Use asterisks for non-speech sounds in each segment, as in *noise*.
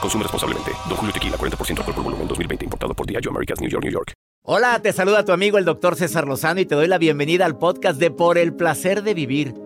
Consume responsablemente. Don Julio Tequila, 40% alcohol por volumen, 2020. Importado por Diageo Americas, New York, New York. Hola, te saluda tu amigo el doctor César Lozano y te doy la bienvenida al podcast de Por el Placer de Vivir.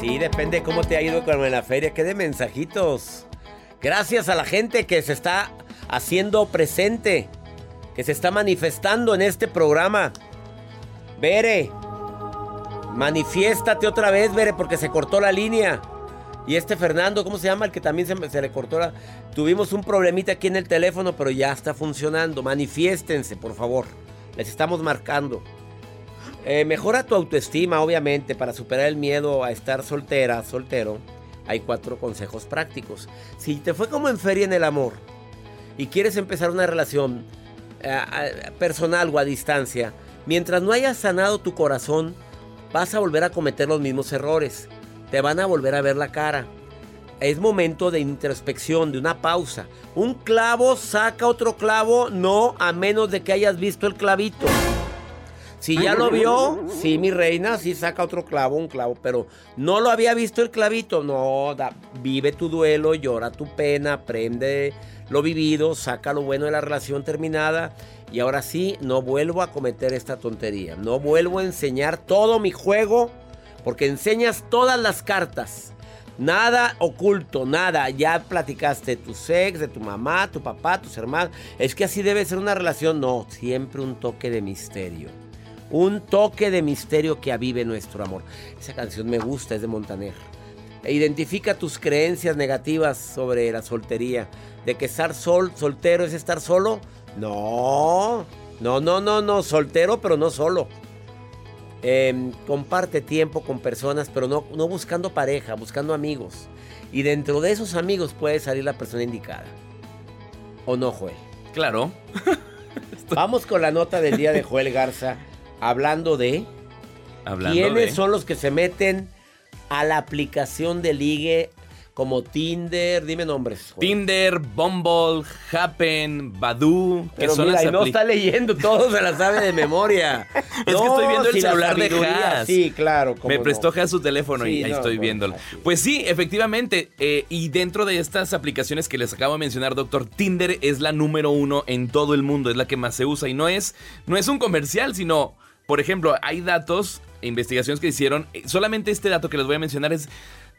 Sí, depende cómo te ha ido con la feria. ¿Qué de mensajitos? Gracias a la gente que se está haciendo presente, que se está manifestando en este programa. Bere, manifiéstate otra vez, Bere, porque se cortó la línea. Y este Fernando, ¿cómo se llama? El que también se, se le cortó la... Tuvimos un problemita aquí en el teléfono, pero ya está funcionando. Manifiéstense, por favor. Les estamos marcando. Eh, mejora tu autoestima, obviamente, para superar el miedo a estar soltera, soltero. Hay cuatro consejos prácticos. Si te fue como en feria en el amor y quieres empezar una relación eh, personal o a distancia, mientras no hayas sanado tu corazón, vas a volver a cometer los mismos errores. Te van a volver a ver la cara. Es momento de introspección, de una pausa. Un clavo saca otro clavo, no a menos de que hayas visto el clavito. Si ya lo vio, sí, mi reina, sí saca otro clavo, un clavo, pero no lo había visto el clavito. No, vive tu duelo, llora tu pena, aprende lo vivido, saca lo bueno de la relación terminada. Y ahora sí, no vuelvo a cometer esta tontería. No vuelvo a enseñar todo mi juego, porque enseñas todas las cartas. Nada oculto, nada. Ya platicaste de tu sex, de tu mamá, tu papá, tus hermanos. Es que así debe ser una relación. No, siempre un toque de misterio. Un toque de misterio que avive nuestro amor. Esa canción me gusta, es de Montaner. E identifica tus creencias negativas sobre la soltería. De que estar sol, soltero es estar solo. No, no, no, no, no. Soltero, pero no solo. Em, comparte tiempo con personas, pero no, no buscando pareja, buscando amigos. Y dentro de esos amigos puede salir la persona indicada. ¿O no, Joel? Claro. Vamos con la nota del día de Joel Garza. Hablando de. Hablando ¿Quiénes de- son los que se meten a la aplicación de ligue como Tinder? Dime nombres. Tinder, Bumble, Happen, Badoo, que Pero son mira, las y no está leyendo, todo se la sabe de memoria. *laughs* Es que estoy viendo el si celular de Haas. Sí, claro. Me no. prestó Haas su teléfono y ahí no, estoy viéndolo. Pues sí, efectivamente. eh, y dentro de estas aplicaciones que les acabo de mencionar, doctor, Tinder es la número uno en todo el mundo, es la que más se usa. Y no es, no es un comercial, sino, por ejemplo, hay datos e investigaciones que hicieron. eh, Solamente este dato que les voy a mencionar es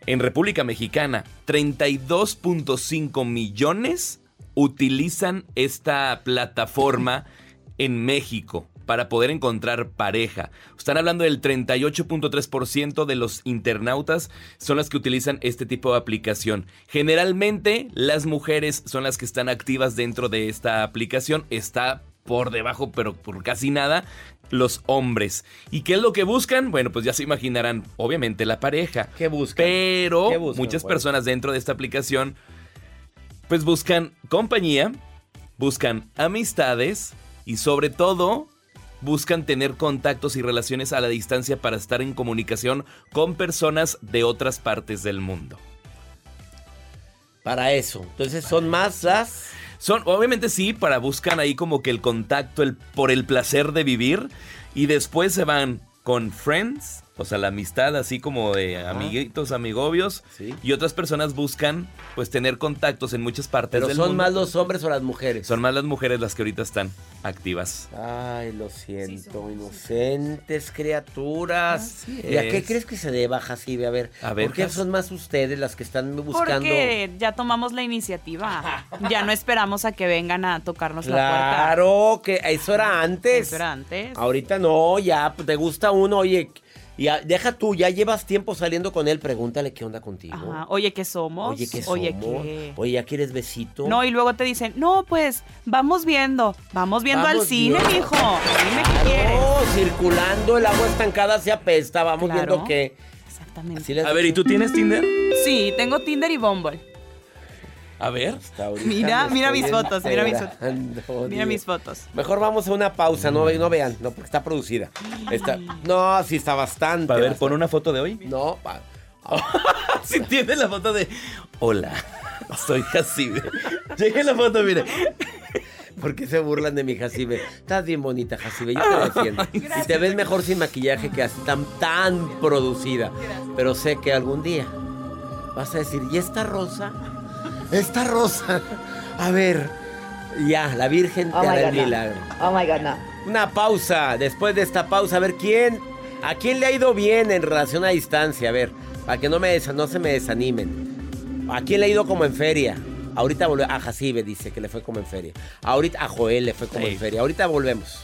en República Mexicana, 32.5 millones utilizan esta plataforma *laughs* en México para poder encontrar pareja. Están hablando del 38.3% de los internautas son las que utilizan este tipo de aplicación. Generalmente las mujeres son las que están activas dentro de esta aplicación. Está por debajo, pero por casi nada, los hombres. ¿Y qué es lo que buscan? Bueno, pues ya se imaginarán, obviamente la pareja. ¿Qué buscan? Pero ¿Qué buscan, muchas personas dentro de esta aplicación pues buscan compañía, buscan amistades y sobre todo buscan tener contactos y relaciones a la distancia para estar en comunicación con personas de otras partes del mundo. Para eso. Entonces son más las. Son, obviamente sí, para buscan ahí como que el contacto, el por el placer de vivir. Y después se van con friends, o sea, la amistad así como de amiguitos, amigobios. Sí. Y otras personas buscan pues tener contactos en muchas partes Pero del son mundo. más los hombres o las mujeres. Son más las mujeres las que ahorita están activas. Ay, lo siento, inocentes criaturas. Así ¿Y a qué es. crees que se deba, Jacibe? A ver, A ver, ¿por qué son más ustedes las que están buscando? Porque ya tomamos la iniciativa. *laughs* Ya no esperamos a que vengan a tocarnos la puerta. Claro, que eso era antes. Eso era antes. Ahorita no, ya, pues, te gusta uno, oye, ya, deja tú, ya llevas tiempo saliendo con él, pregúntale qué onda contigo. Ajá. Oye, ¿qué somos? Oye, ¿qué Oye, somos? ¿qué? Oye, ¿ya quieres besito? No, y luego te dicen, no, pues, vamos viendo. Vamos viendo Vamos al cine, viendo. mijo. Dime qué quieres. Circulando, el agua estancada se apesta, vamos Claro. viendo qué. Exactamente. A ver, ¿y tú tienes Tinder? Sí, tengo Tinder y Bumble. A ver. Mira, mira mis fotos, mira mis fotos. Mira mis fotos. Mejor vamos a una pausa, no, ve- no vean, no, porque está producida. Está, no, sí está bastante. A ver, pon una foto de hoy. No, pa- Si *laughs* tiene la foto de. Hola, soy Jacibe. Llegué la foto, mire. ¿por qué se burlan de mi Jacibe? Estás bien bonita, Jacibe, yo te defiendo. Y te ves mejor sin maquillaje que así tan, tan producida. Pero sé que algún día vas a decir, ¿y esta rosa? Esta rosa. A ver, ya, la Virgen te Oh my hará God, el no. milagro. Oh my God, no. Una pausa. Después de esta pausa, a ver quién. ¿A quién le ha ido bien en relación a distancia? A ver, para que no, me, desa- no se me desanimen. ¿A quién le ha ido como en feria? Ahorita volvemos. A Jacibe dice que le fue como en feria. Ahorita a Joel le fue como Sí. en feria. Ahorita volvemos.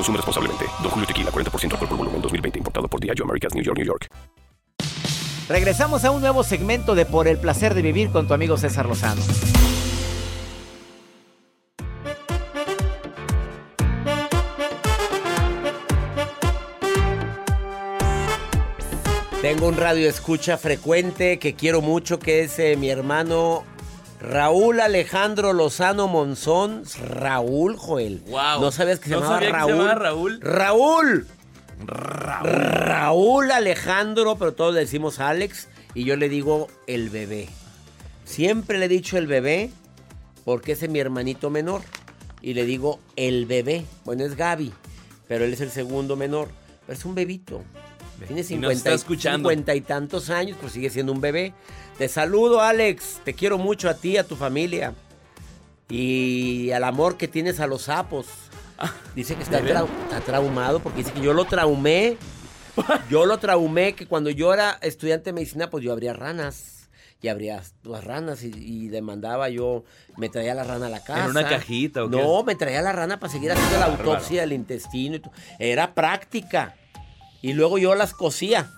Consume responsablemente. Don Julio Tequila, 40% alcohol por volumen, 2020. Importado por Diageo Americas, New York, New York. Regresamos a un nuevo segmento de Por el placer de vivir con tu amigo César Lozano. Tengo un radio escucha frecuente que quiero mucho, que es eh, mi hermano Raúl Alejandro Lozano Monzón. Raúl, Joel. Wow. ¿No sabías que se llamaba sabía que se Raúl? llamaba Raúl. Raúl. Raúl Alejandro, pero todos le decimos Alex y yo le digo el bebé. Siempre le he dicho el bebé porque ese es mi hermanito menor y le digo el bebé. Bueno, es Gaby, pero él es el segundo menor, pero es un bebito. Tiene Y nos 50 está y, escuchando. 50 y tantos años, pues sigue siendo un bebé. Te saludo, Alex. Te quiero mucho a ti, a tu familia. Y al amor que tienes a los sapos. Dice que está, trau- está traumado porque dice que yo lo traumé. Yo lo traumé que cuando yo era estudiante de medicina, pues yo abría ranas. Y abría las ranas y, y le mandaba yo, me traía la rana a la casa. ¿En una cajita o qué? No, me traía la rana para seguir haciendo la autopsia del intestino. y. Era práctica. Y luego yo las cosía.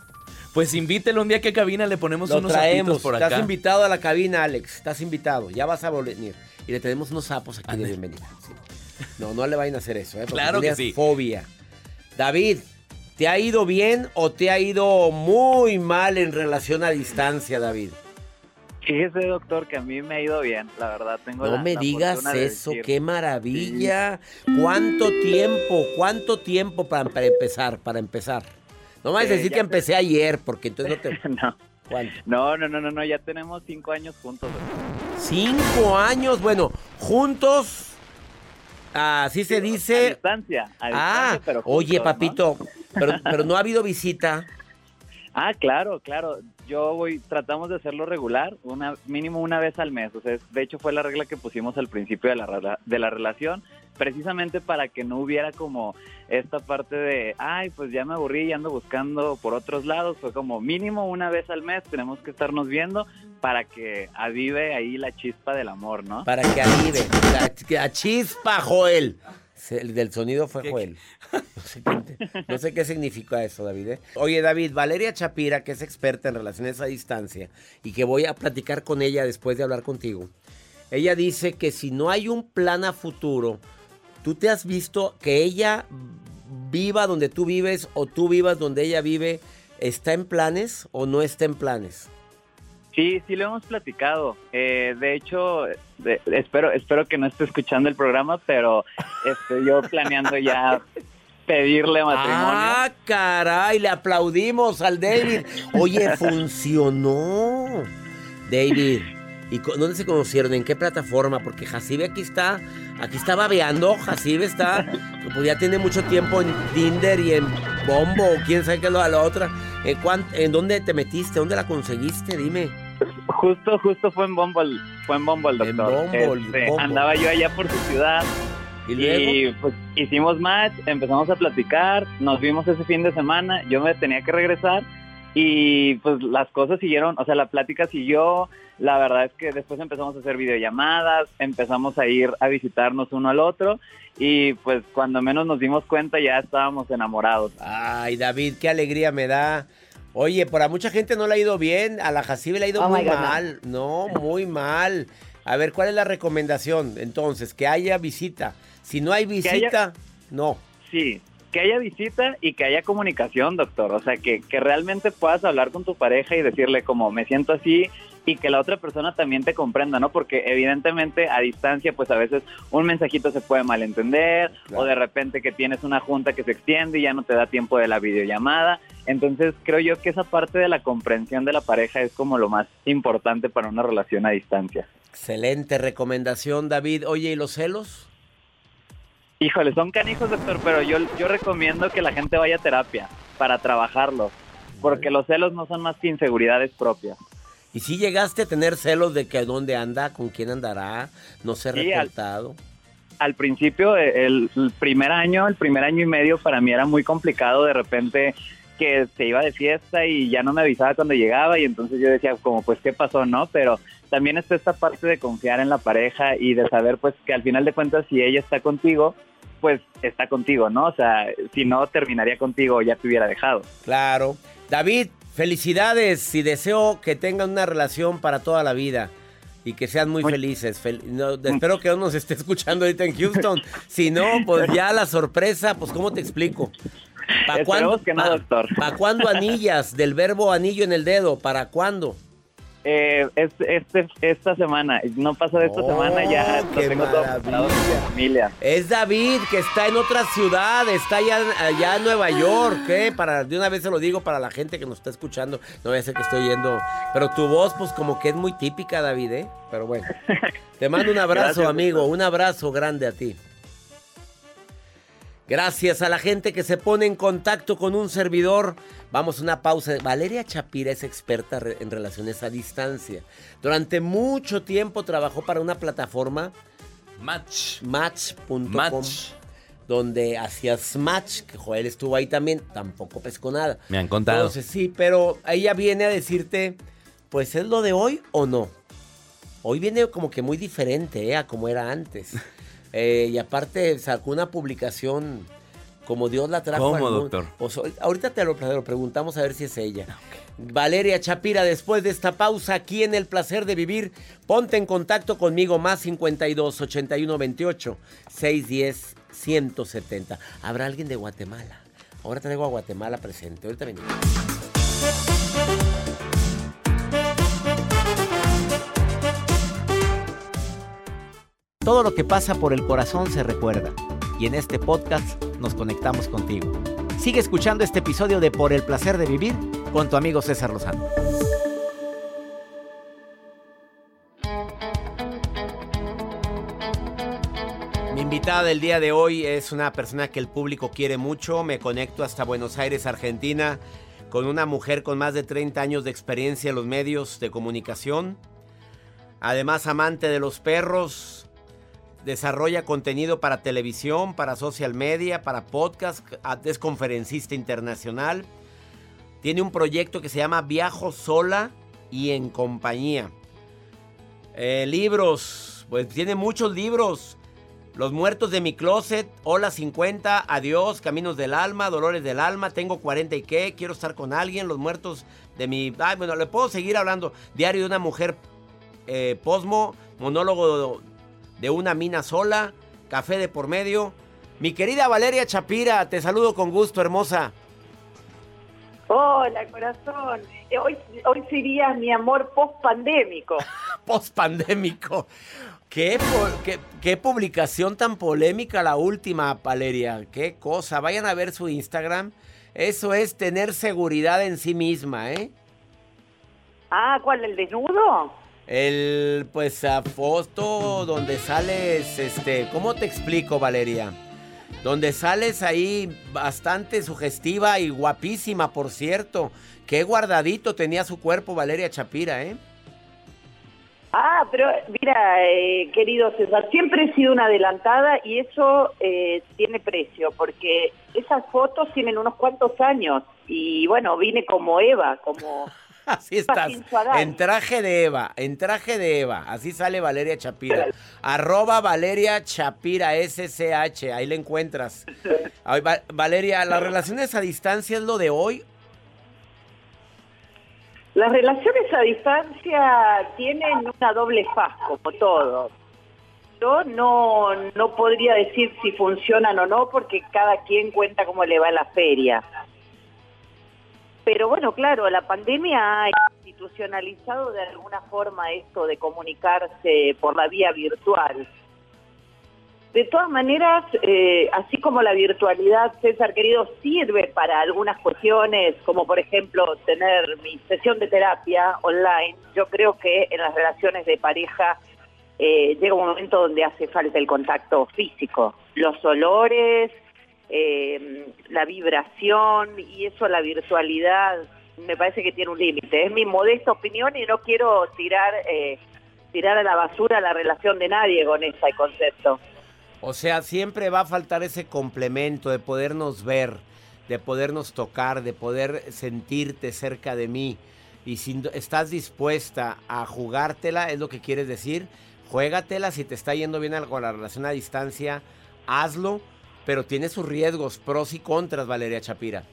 Pues invítelo un día que a cabina le ponemos Lo unos traemos. por acá. Estás invitado a la cabina, Alex. Estás invitado. Ya vas a venir. Y le tenemos unos sapos aquí de bienvenida. Sí. No, no le vayan a hacer eso, ¿eh? Claro que sí. fobia. David, ¿te ha ido bien o te ha ido muy mal en relación a distancia, David? Fíjese, doctor, que a mí me ha ido bien, la verdad. Tengo No la- me la digas de eso, qué maravilla. ¿Cuánto tiempo? ¿Cuánto tiempo para, para empezar? Para empezar. No me vas a Eh, decir que te- empecé ayer, porque entonces no te... *laughs* no, no, no, no, no, ya tenemos cinco años juntos. Cinco años, bueno, juntos, así se A dice. distancia, a Ah, distancia, pero oye, papito, pero, pero no ha habido visita. Ah, claro, claro. Yo voy, tratamos de hacerlo regular, una mínimo una vez al mes. O sea, de hecho fue la regla que pusimos al principio de la, de la relación, precisamente para que no hubiera como esta parte de, ay, pues ya me aburrí y ando buscando por otros lados. Fue como mínimo una vez al mes tenemos que estarnos viendo para que avive ahí la chispa del amor, ¿no? Para que avive. La, chispa, Joel. El del sonido fue Joel. *laughs* No sé, qué, no sé qué significa eso, David. ¿eh? Oye, David, Valeria Chapira, que es experta en relaciones a distancia y que voy a platicar con ella después de hablar contigo. Ella dice que si no hay un plan a futuro, tú te has visto que ella viva donde tú vives o tú vivas donde ella vive, ¿está en planes o no está en planes? Sí, sí lo hemos platicado. Eh, de hecho, de- espero, espero que no esté escuchando el programa, pero estoy yo planeando ya pedirle matrimonio. Ah, caray, le aplaudimos al David. Oye, *laughs* funcionó. David, ¿y dónde se conocieron? ¿En qué plataforma? Porque Jacibe aquí está, aquí está babeando. Jacibe está, pues ya tiene mucho tiempo en Tinder y en Bombo, o quién sabe qué es lo de la otra. ¿En, cuán- ¿En dónde te metiste? ¿Dónde la conseguiste? Dime. Justo, justo fue en Bumble, fue en Bumble, En doctor. Bumble, Este, Bumble. Andaba yo allá por su ciudad ¿Y y pues hicimos match, empezamos a platicar, nos vimos ese fin de semana, yo me tenía que regresar y pues las cosas siguieron, o sea, la plática siguió, la verdad es que después empezamos a hacer videollamadas, empezamos a ir a visitarnos uno al otro y pues cuando menos nos dimos cuenta ya estábamos enamorados. Ay, David, qué alegría me da. Oye, por a mucha gente no le ha ido bien, a la Jacibe le ha ido Oh muy mal. No, muy mal. A ver, ¿cuál es la recomendación? Entonces, que haya visita. Si no hay haya- visita, no. Sí, que haya visita y que haya comunicación, doctor. O sea, que, que realmente puedas hablar con tu pareja y decirle como me siento así y que la otra persona también te comprenda, ¿no? Porque evidentemente a distancia, pues a veces un mensajito se puede malentender Claro. o de repente que tienes una junta que se extiende y ya no te da tiempo de la videollamada. Entonces creo yo que esa parte de la comprensión de la pareja es como lo más importante para una relación a distancia. Excelente recomendación, David. Oye, ¿y los celos? Híjole, son canijos, doctor, pero yo, yo recomiendo que la gente vaya a terapia para trabajarlos, porque los celos no son más que inseguridades propias. ¿Y si llegaste a tener celos de que dónde anda, con quién andará, no ser Sí, reportado? Al principio, eh, el, el primer año, el primer año y medio para mí era muy complicado de repente que se iba de fiesta y ya no me avisaba cuando llegaba y entonces yo decía como pues qué pasó, ¿no? Pero también está esta parte de confiar en la pareja y de saber pues que al final de cuentas si ella está contigo, pues está contigo, ¿no? O sea, si no terminaría contigo ya te hubiera dejado. Claro. David, felicidades y deseo que tengan una relación para toda la vida y que sean muy felices. Fel- no, espero que no nos esté escuchando ahorita en Houston. Si no, pues ya la sorpresa, pues ¿cómo te explico? ¿Para no. ¿Para cuándo anillas? Del verbo anillo en el dedo, ¿para cuándo? Eh, es- este, esta semana, no pasa de esta Oh, semana, ya lo tengo todo familia. Es David, que está en otra ciudad, está allá, allá en Nueva York, ¿eh? Para, de una vez se lo digo para la gente que nos está escuchando. No voy a ser que estoy yendo. Pero tu voz, pues como que es muy típica, David, ¿eh? Pero bueno. *laughs* Te mando un abrazo, Gracias, amigo. Un abrazo grande a ti. Gracias a la gente que se pone en contacto con un servidor. Vamos a una pausa. Valeria Chapira es experta en relaciones a distancia. Durante mucho tiempo trabajó para una plataforma Match. match.com Match. donde hacías match, que Joel estuvo ahí también, tampoco pescó nada. Me han contado. Entonces sí, pero ella viene a decirte, pues es lo de hoy o no. Hoy viene como que muy diferente ¿eh? a como era antes. *laughs* Eh, y aparte sacó una publicación como Dios la trajo. ¿Cómo, doctor? Pues, ahor- ahorita te lo, te lo preguntamos a ver si es ella. Valeria Chapira, después de esta pausa aquí en El Placer de Vivir, ponte en contacto conmigo más 52 81 28 610 170. ¿Habrá alguien de Guatemala? Ahora traigo a Guatemala presente. Ahorita venimos. Todo lo que pasa por el corazón se recuerda. Y en este podcast nos conectamos contigo. Sigue escuchando este episodio de Por el placer de vivir con tu amigo César Lozano. Mi invitada del día de hoy es una persona que el público quiere mucho. Me conecto hasta Buenos Aires, Argentina, con una mujer con más de 30 años de experiencia en los medios de comunicación. Además, amante de los perros, desarrolla contenido para televisión, para social media, para podcast, es conferencista internacional. Tiene un proyecto que se llama Viajo sola y en compañía. Eh, libros, pues tiene muchos libros. Los muertos de mi closet, Hola 50, Adiós, Caminos del Alma, Dolores del Alma, Tengo 40 y qué, Quiero estar con alguien, Los muertos de mi... Ay, bueno, le puedo seguir hablando. Diario de una mujer eh, Posmo, monólogo de una mina sola, café de por medio. Mi querida Valeria Chapira, te saludo con gusto, hermosa. Hola, corazón. Eh, hoy, hoy sería mi amor post-pandémico. *laughs* post-pandémico. ¿Qué, qué, publicación tan polémica la última, Valeria. Qué cosa. Vayan a ver su Instagram. Eso es tener seguridad en sí misma, ¿eh? Ah, ¿cuál? ¿El desnudo? El, pues, a foto donde sales, este, ¿cómo te explico, Valeria? Donde sales ahí bastante sugestiva y guapísima, por cierto. Qué guardadito tenía su cuerpo Valeria Chapira, ¿eh? Ah, pero mira, eh, querido César, siempre he sido una adelantada y eso eh, tiene precio, porque esas fotos tienen unos cuantos años y bueno, vine como Eva, como *laughs* Así estás. En traje de Eva, en traje de Eva. Así sale Valeria Chapira. Arroba Valeria Chapira, SCH. Ahí le encuentras. Valeria, ¿las relaciones a distancia es lo de hoy? Las relaciones a distancia tienen una doble faz, como todo. Yo no, no podría decir si funcionan o no, porque cada quien cuenta cómo le va en la feria. Pero bueno, claro, la pandemia ha institucionalizado de alguna forma esto de comunicarse por la vía virtual. De todas maneras, eh, así como la virtualidad, César querido, sirve para algunas cuestiones, como por ejemplo tener mi sesión de terapia online, yo creo que en las relaciones de pareja eh, llega un momento donde hace falta el contacto físico, los olores, eh, la vibración y eso, la virtualidad, me parece que tiene un límite. Es mi modesta opinión y no quiero tirar, eh, tirar a la basura la relación de nadie con ese concepto. O sea, siempre va a faltar ese complemento de podernos ver, de podernos tocar, de poder sentirte cerca de mí. Y si estás dispuesta a jugártela, es lo que quieres decir, juégatela. Si te está yendo bien con la relación a distancia, hazlo pero tiene sus riesgos, pros y contras, Valeria Chapira.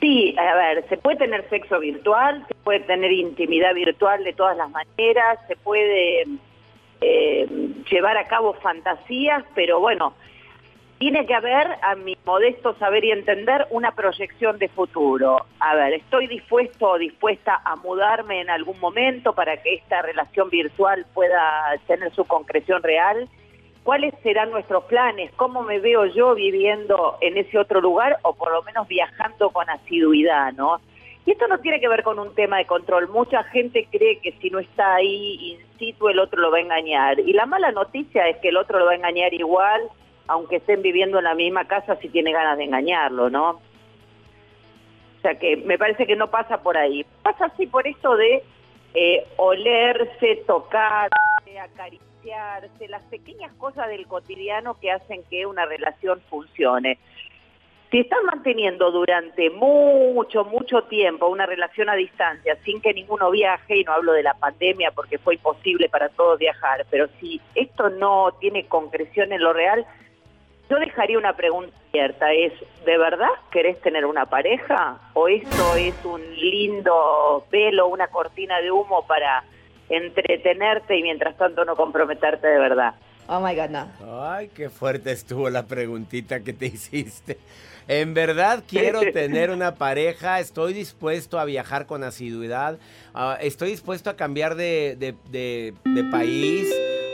Sí, a ver, se puede tener sexo virtual, se puede tener intimidad virtual de todas las maneras, se puede eh, llevar a cabo fantasías, pero bueno, tiene que haber, a mi modesto saber y entender, una proyección de futuro. A ver, estoy dispuesto o dispuesta a mudarme en algún momento para que esta relación virtual pueda tener su concreción real cuáles serán nuestros planes, cómo me veo yo viviendo en ese otro lugar o por lo menos viajando con asiduidad, ¿no? Y esto no tiene que ver con un tema de control. Mucha gente cree que si no está ahí in situ el otro lo va a engañar. Y la mala noticia es que el otro lo va a engañar igual, aunque estén viviendo en la misma casa si tiene ganas de engañarlo, ¿no? O sea que me parece que no pasa por ahí. Pasa así por esto de eh, olerse, tocarse, acariciar las pequeñas cosas del cotidiano que hacen que una relación funcione. Si están manteniendo durante mucho, mucho tiempo una relación a distancia sin que ninguno viaje, y no hablo de la pandemia porque fue imposible para todos viajar, pero si esto no tiene concreción en lo real, yo dejaría una pregunta abierta, es, ¿de verdad querés tener una pareja? ¿O esto es un lindo velo, una cortina de humo para entretenerte y mientras tanto no comprometerte de verdad. Oh my God, no. Ay, qué fuerte estuvo la preguntita que te *laughs* hiciste. En verdad quiero tener una pareja, estoy dispuesto a viajar con asiduidad, ah, estoy dispuesto a cambiar de, de, país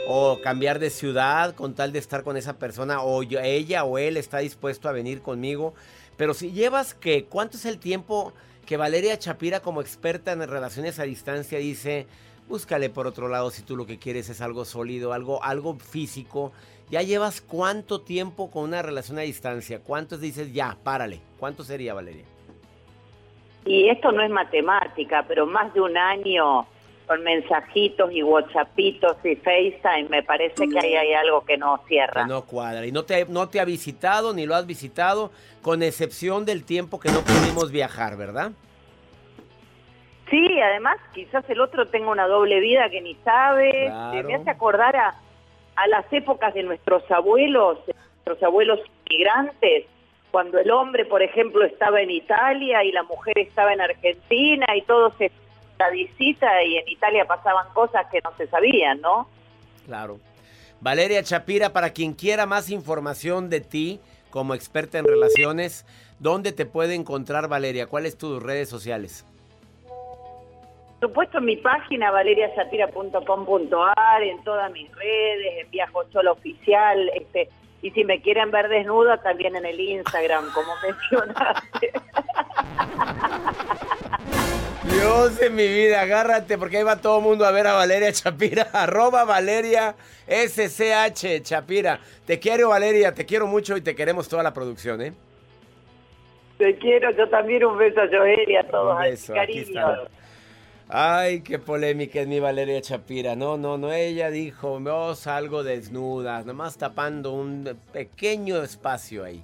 o cambiar de ciudad con tal de estar con esa persona o ella o él está dispuesto a venir conmigo. Pero si llevas que, ¿cuánto es el tiempo que Valeria Chapira como experta en relaciones a distancia dice búscale por otro lado si tú lo que quieres es algo sólido, algo, algo físico. ¿Ya llevas cuánto tiempo con una relación a distancia? ¿Cuántos dices ya, párale? ¿Cuánto sería, Valeria? y esto no es matemática, pero más de un año con mensajitos y whatsappitos y FaceTime, me parece que ahí hay algo que no cierra. Que no cuadra. Y no te, no te ha visitado ni lo has visitado, con excepción del tiempo que no pudimos viajar, ¿verdad? Sí, además quizás el otro tenga una doble vida que ni sabe. Claro. Me hace acordar a, a las épocas de nuestros abuelos, de nuestros abuelos inmigrantes, cuando el hombre, por ejemplo, estaba en Italia y la mujer estaba en Argentina y todos se la visita y en Italia pasaban cosas que no se sabían, ¿no? Claro. Valeria Chapira, para quien quiera más información de ti como experta en relaciones, ¿dónde te puede encontrar Valeria? ¿Cuáles tus redes sociales? Por supuesto en mi página valeriachapira.com.ar, en todas mis redes, en Viajo Solo Oficial, este, y si me quieren ver desnuda también en el Instagram, como *laughs* mencionaste. Dios de mi vida, agárrate porque ahí va todo el mundo a ver a Valeria Chapira, *laughs* arroba Valeria SCH Chapira. Te quiero Valeria, te quiero mucho y te queremos toda la producción, ¿eh? Te quiero, yo también un beso a Joel y a todos, Un beso, cariño. Ay, qué polémica es mi Valeria Chapira. No, no, no, ella dijo, no salgo desnuda, nomás tapando un pequeño espacio ahí.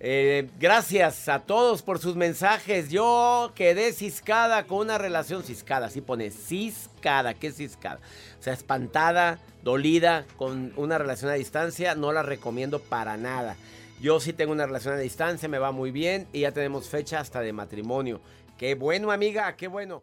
Eh, gracias a todos por sus mensajes. Yo quedé ciscada con una relación ciscada. Así pone ciscada. ¿Qué es ciscada? O sea, espantada, dolida con una relación a distancia. No la recomiendo para nada. Yo sí tengo una relación a distancia, me va muy bien y ya tenemos fecha hasta de matrimonio. Qué bueno, amiga, qué bueno.